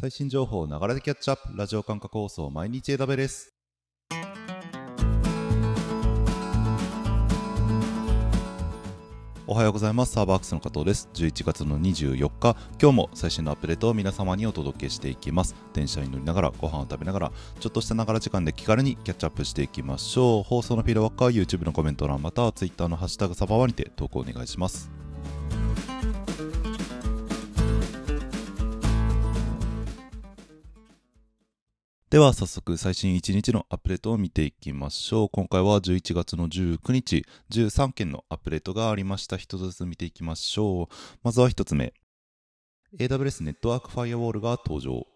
最新情報をながらでキャッチアップ。ラジオ感覚放送毎日枝部です。おはようございます。サーバーアクスの加藤です。11月の24日。今日も最新のアップデートを皆様にお届けしていきます。電車に乗りながらご飯を食べながらちょっとしたながら時間で気軽にキャッチアップしていきましょう。放送のフィードバックは YouTube のコメント欄または Twitter のハッシュタグサバワにて投稿お願いします。では早速最新1日のアップデートを見ていきましょう。今回は11月の19日、13件のアップデートがありました。一つずつ見ていきましょう。まずは一つ目。AWS ネットワークファイアウォールが登場。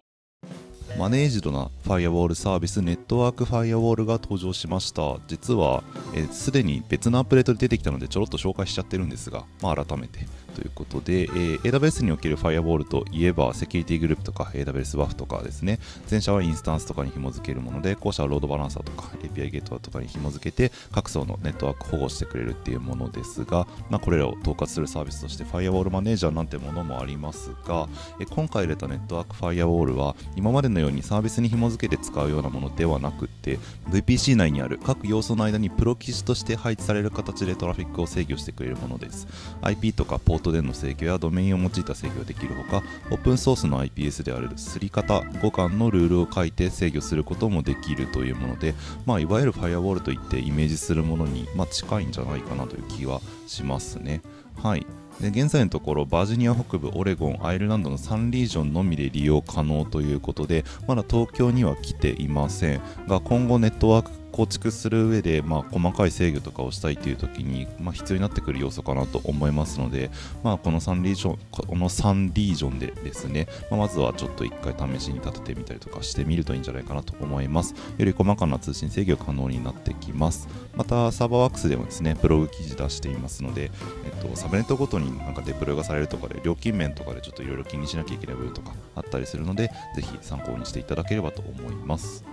マネージドなファイアウォールサービスネットワークファイアウォールが登場しました。実はすでに別のアップデートで出てきたのでちょろっと紹介しちゃってるんですが、まあ、改めてということで、えー、AWS におけるファイアウォールといえばセキュリティグループとか AWS WAF とかですね。前者はインスタンスとかに紐付けるもので後者はロードバランサーとか API ゲートとかに紐付けて各層のネットワーク保護してくれるっていうものですが、まあ、これらを統括するサービスとしてファイアウォールマネージャーなんてものもありますが、え今回入れたネットワークファイアウォールは今までのようにサービスに紐付けて使うようなものではなくて VPC 内にある各要素の間にプロ記事として配置される形でトラフィックを制御してくれるものです。IP とかポートでの制御やドメインを用いた制御ができるほかオープンソースの IPS であるすり方互換のルールを書いて制御することもできるというもので、まあ、いわゆるファイアウォールといってイメージするものに、まあ、近いんじゃないかなという気はしますね。はい。で現在のところバージニア北部オレゴンアイルランドの3リージョンのみで利用可能ということでまだ東京には来ていません。が今後ネットワーク構築する上で、まあ、細かい制御とかをしたいという時に、まあ、必要になってくる要素かなと思いますので、まあ、この3リージョンこの3リージョンでですね、まあ、まずはちょっと1回試しに立ててみたりとかしてみるといいんじゃないかなと思います。より細かな通信制御可能になってきます。またサーバーワークスでもですねブログ記事出していますので、えっと、サブネットごとになんかデプロイがされるとかで料金面とかでちょっといろいろ気にしなきゃいけない部分とかあったりするのでぜひ参考にしていただければと思います。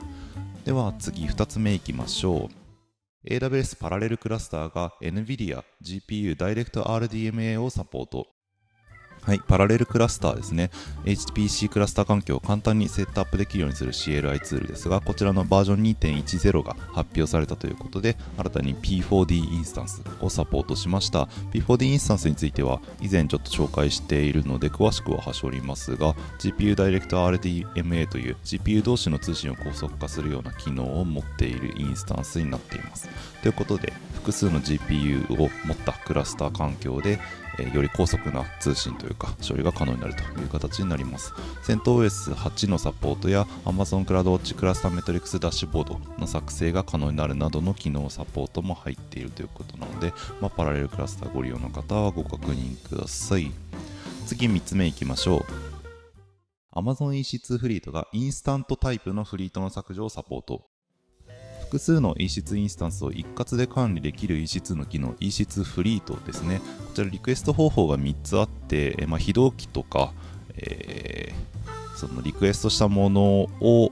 では次2つ目いきましょう。AWS パラレルクラスターが NVIDIA GPU Direct RDMA をサポート。はい、パラレルクラスターですね。HPC クラスター環境を簡単にセットアップできるようにする CLI ツールですが、こちらのバージョン2.10が発表されたということで、新たに P4D インスタンスをサポートしました。P4D インスタンスについては、以前ちょっと紹介しているので、詳しくは端折りますが、GPU Direct RDMA という GPU 同士の通信を高速化するような機能を持っているインスタンスになっています。ということで、複数の GPU を持ったクラスター環境で、えー、より高速な通信というか処理が可能になるという形になります。CentOS8 のサポートや Amazon CloudWatch クラスターメトリックスダッシュボードの作成が可能になるなどの機能サポートも入っているということなので、まあ、パラレルクラスターご利用の方はご確認ください。次3つ目いきましょう。Amazon EC2 フリートがインスタントタイプのフリートの削除をサポート。複数の EC2 インスタンスを一括で管理できる EC2 の機能 EC2 フリートですね。こちらリクエスト方法が3つあって、まあ、非同期とか、えー、そのリクエストしたものを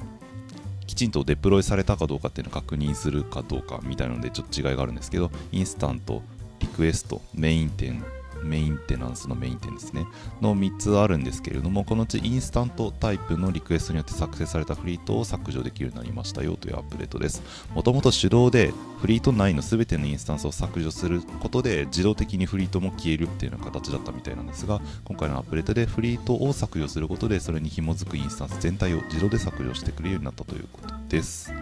きちんとデプロイされたかどうかっていうのを確認するかどうかみたいなのでちょっと違いがあるんですけどインスタントリクエストメイン点メインテナンスのメイン点ですね。の3つあるんですけれどもこのうちインスタントタイプのリクエストによって作成されたフリートを削除できるようになりました。よというアップデートです。もともと手動でフリート内の全てのインスタンスを削除することで自動的にフリートも消えるっていうような形だったみたいなんですが今回のアップデートでフリートを削除することでそれに紐づくインスタンス全体を自動で削除してくれるようになったということです。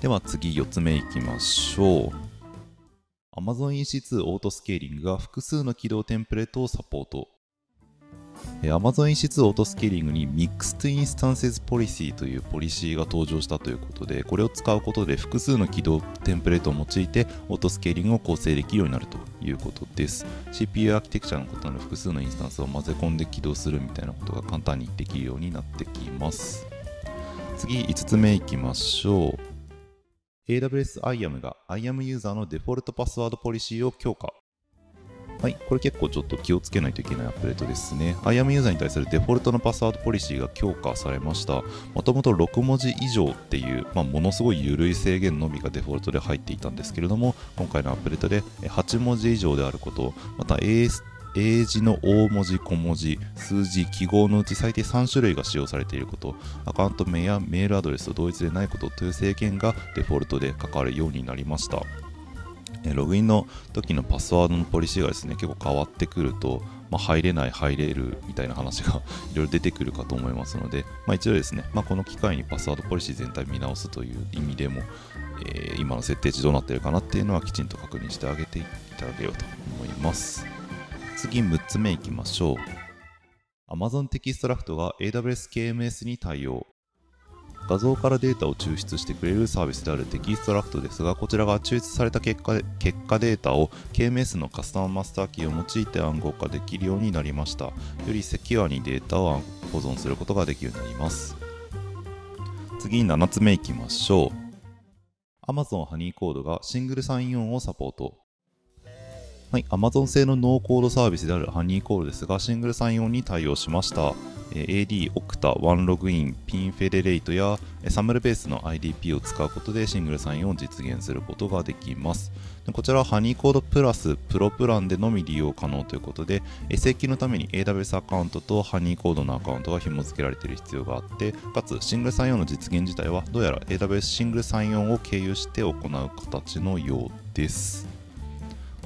では次4つ目いきましょう。Amazon EC2 オートスケーリングが複数の起動テンプレートをサポート。Amazon EC2 Auto Scaling に Mixed Instances Policy というポリシーが登場したということで、これを使うことで複数の起動テンプレートを用いてオートスケーリングを構成できるようになるということです。CPU アーキテクチャの異なる複数のインスタンスを混ぜ込んで起動するみたいなことが簡単にできるようになってきます。次、5つ目いきましょう。AWS IAM が IAM ユーザーのデフォルトパスワードポリシーを強化。はい、これ結構ちょっと気をつけないといけないアップデートですね。IAM ユーザーに対するデフォルトのパスワードポリシーが強化されました。もともと6文字以上っていう、まあ、ものすごい緩い制限のみがデフォルトで入っていたんですけれども、今回のアップデートで8文字以上であること、また AST 英字の大文字、小文字、数字、記号のうち最低3種類が使用されていること、アカウント名やメールアドレスと同一でないことという制限がデフォルトで書かれるようになりました。ログインの時のパスワードのポリシーがですね結構変わってくると、まあ、入れない、入れるみたいな話が いろいろ出てくるかと思いますので、まあ、一度ですね、まあ、この機会にパスワードポリシー全体見直すという意味でも、えー、今の設定値どうなってるかなっていうのはきちんと確認してあげていただけようと思います。次6つ目いきましょう。Amazon Textract が AWS KMS に対応。画像からデータを抽出してくれるサービスである Textract ですが、こちらが抽出された結果結果データを KMS のカスタムマスターキーを用いて暗号化できるようになりました。よりセキュアにデータを保存することができるようになります。次に7つ目いきましょう。Amazon ハニーコードがシングルサインオンをサポート。はい、Amazon 製のノーコードサービスである Honeycode ですが、シングルサインオンに対応しました。AD、Okta、 OneLogin、 PingFederate や SAML ベースの IDP を使うことでシングルサインオンを実現することができます。こちらは Honeycode プラスプロプランでのみ利用可能ということで、連携のために AWS アカウントと Honeycode のアカウントが紐付けられている必要があって、かつシングルサインオンの実現自体はどうやら AWS シングルサインオンを経由して行う形のようです。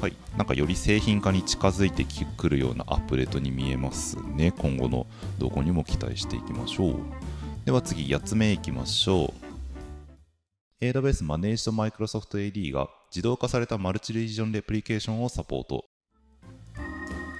はい、なんかより製品化に近づいてくるようなアップデートに見えますね。今後の動向にも期待していきましょう。では次、8つ目いきましょう。AWS マネージド Microsoft AD が自動化されたマルチリージョンレプリケーションをサポート。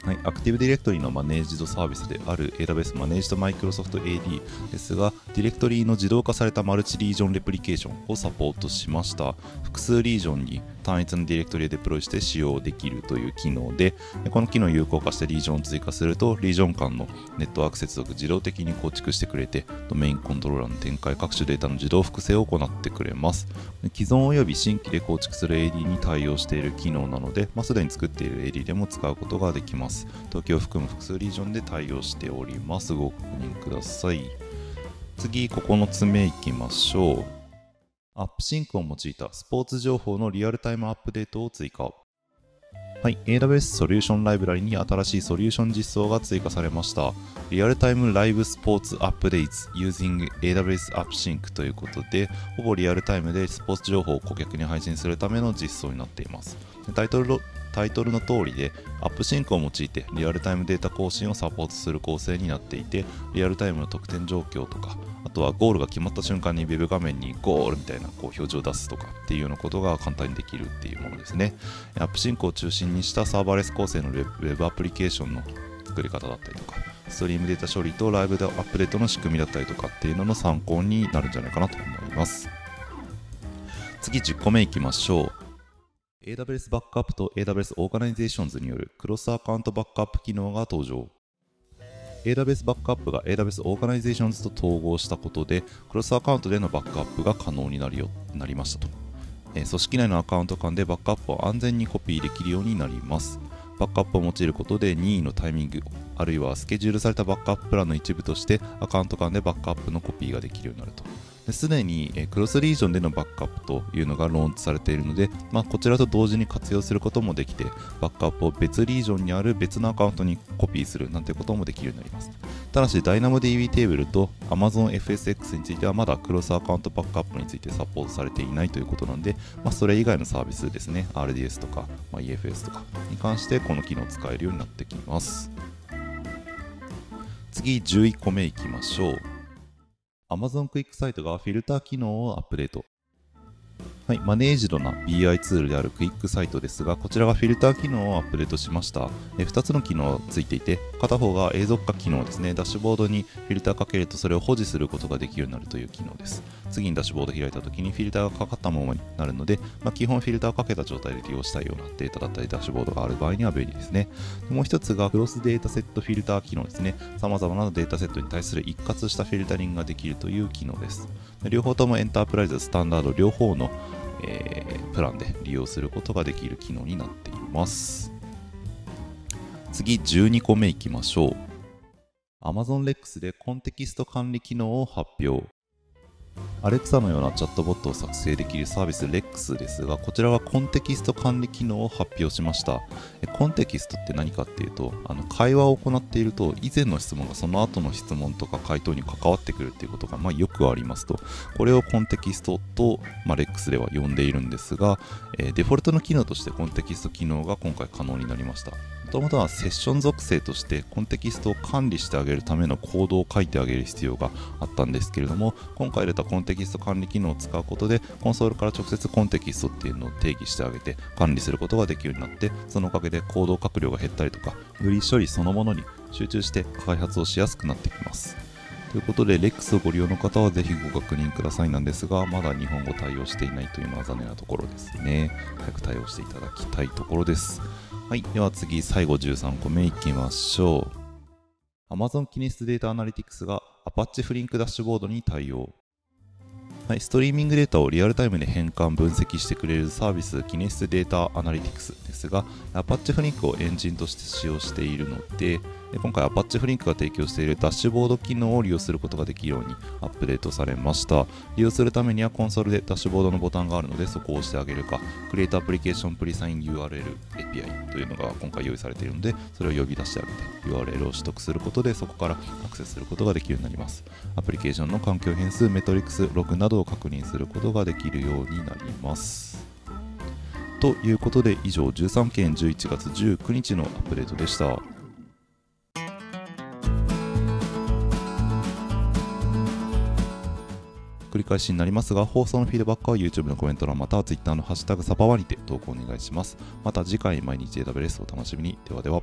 はい、アクティブディレクトリのマネージドサービスである AWS マネージド Microsoft AD ですが、ディレクトリの自動化されたマルチリージョンレプリケーションをサポートしました。複数リージョンに単一のディレクトリでデプロイして使用できるという機能で、この機能を有効化してリージョンを追加すると、リージョン間のネットワーク接続自動的に構築してくれて、ドメインコントローラーの展開、各種データの自動複製を行ってくれます。既存及び新規で構築する AD に対応している機能なので、まあ、すでに作っている AD でも使うことができます。東京を含む複数リージョンで対応しております。ご確認ください。次、9つ目いきましょう。 AppSync を用いたスポーツ情報のリアルタイムアップデートを追加。はい、AWS ソリューションライブラリに新しいソリューション実装が追加されました。 Real-Time Live Sports Updates using AWS AppSync ということで、ほぼリアルタイムでスポーツ情報を顧客に配信するための実装になっています。タイトルタイトルの通りで、 AppSync を用いてリアルタイムデータ更新をサポートする構成になっていて、リアルタイムの得点状況とか、あとはゴールが決まった瞬間に Web 画面にゴールみたいなこう表示を出すとかっていうようなことが簡単にできるっていうものですね。 AppSync を中心にしたサーバーレス構成の Web アプリケーションの作り方だったりとか、ストリームデータ処理とライブでアップデートの仕組みだったりとかっていうのの参考になるんじゃないかなと思います。次10個目いきましょう。AWS Backup と AWS オーガナイゼーションズによるクロスアカウントバックアップ機能が登場。AWS Backup が AWS オーガナイゼーションズと統合したことで、クロスアカウントでのバックアップが可能になるよなりましたと、えー、組織内のアカウント間でバックアップを安全にコピーできるようになります。バックアップを用いることで任意のタイミング、あるいはスケジュールされたバックアッププランの一部としてアカウント間でバックアップのコピーができるようになると。すでに、クロスリージョンでのバックアップというのがローンチされているので、まあ、こちらと同時に活用することもできて、バックアップを別リージョンにある別のアカウントにコピーするなんてこともできるようになります。ただし、DynamoDB テーブルと AmazonFSX についてはまだクロスアカウントバックアップについてサポートされていないということなんで、まあ、それ以外のサービスですね、RDS とか、まあ、EFS とかに関してこの機能を使えるようになってきます。次、11個目いきましょう。Amazon クイックサイトがフィルター機能をアップデート。はい、マネージドな BI ツールであるクイックサイトですが、こちらがフィルター機能をアップデートしました。え2つの機能がついていて、片方が永続化機能ですね。ダッシュボードにフィルターかけるとそれを保持することができるようになるという機能です。次にダッシュボード開いた時にフィルターがかかったままになるので、まあ、基本フィルターをかけた状態で利用したいようなデータだったりダッシュボードがある場合には便利ですね。もう一つがクロスデータセットフィルター機能ですね。様々なデータセットに対する一括したフィルタリングができるという機能です。両方ともエンタープライズ、スタンダード両方のえー、プランで利用することができる機能になっています。次、12個目いきましょう。Amazon Lex でコンテキスト管理機能を発表。Alexa のようなチャットボットを作成できるサービス REX ですが、こちらはコンテキスト管理機能を発表しました。コンテキストって何かっていうと、あの会話を行っていると、以前の質問がその後の質問とか回答に関わってくるっていうことが、まあ、よくありますと。これをコンテキストと、まあ、REX では呼んでいるんですが、え、デフォルトの機能としてコンテキスト機能が今回可能になりました。もともとはセッション属性としてコンテキストを管理してあげるためのコードを書いてあげる必要があったんですけれども今回入れたコンテキスト管理機能を使うことでコンソールから直接コンテキストっていうのを定義してあげて管理することができるようになってそのおかげでコード書く量が減ったりとかより処理そのものに集中して開発をしやすくなってきます。ということで、REX をご利用の方はぜひご確認くださいなんですが、まだ日本語対応していないというのは残念なところですね。早く対応していただきたいところです。はい。では次、最後13個目いきましょう。Amazon キネスデータアナリティクスが Apache フリンクダッシュボードに対応。はい、ストリーミングデータをリアルタイムで変換、分析してくれるサービス、キネスデータアナリティクスですが、Apache フリンクをエンジンとして使用しているので、今回 Apache フリンクが提供しているダッシュボード機能を利用することができるようにアップデートされました。利用するためにはコンソールでダッシュボードのボタンがあるのでそこを押してあげるか、Create Application Presign URL API というのが今回用意されているので、それを呼び出してあげて URL を取得することでそこからアクセスすることができるようになります。アプリケーションの環境変数、メトリックス、ログなどを確認することができるようになります。ということで以上13件11月19日のアップデートでした。繰り返しになりますが、放送のフィードバックは YouTube のコメント欄または Twitter のハッシュタグサバワにて投稿お願いします。また次回毎日 AWS をお楽しみに。ではでは。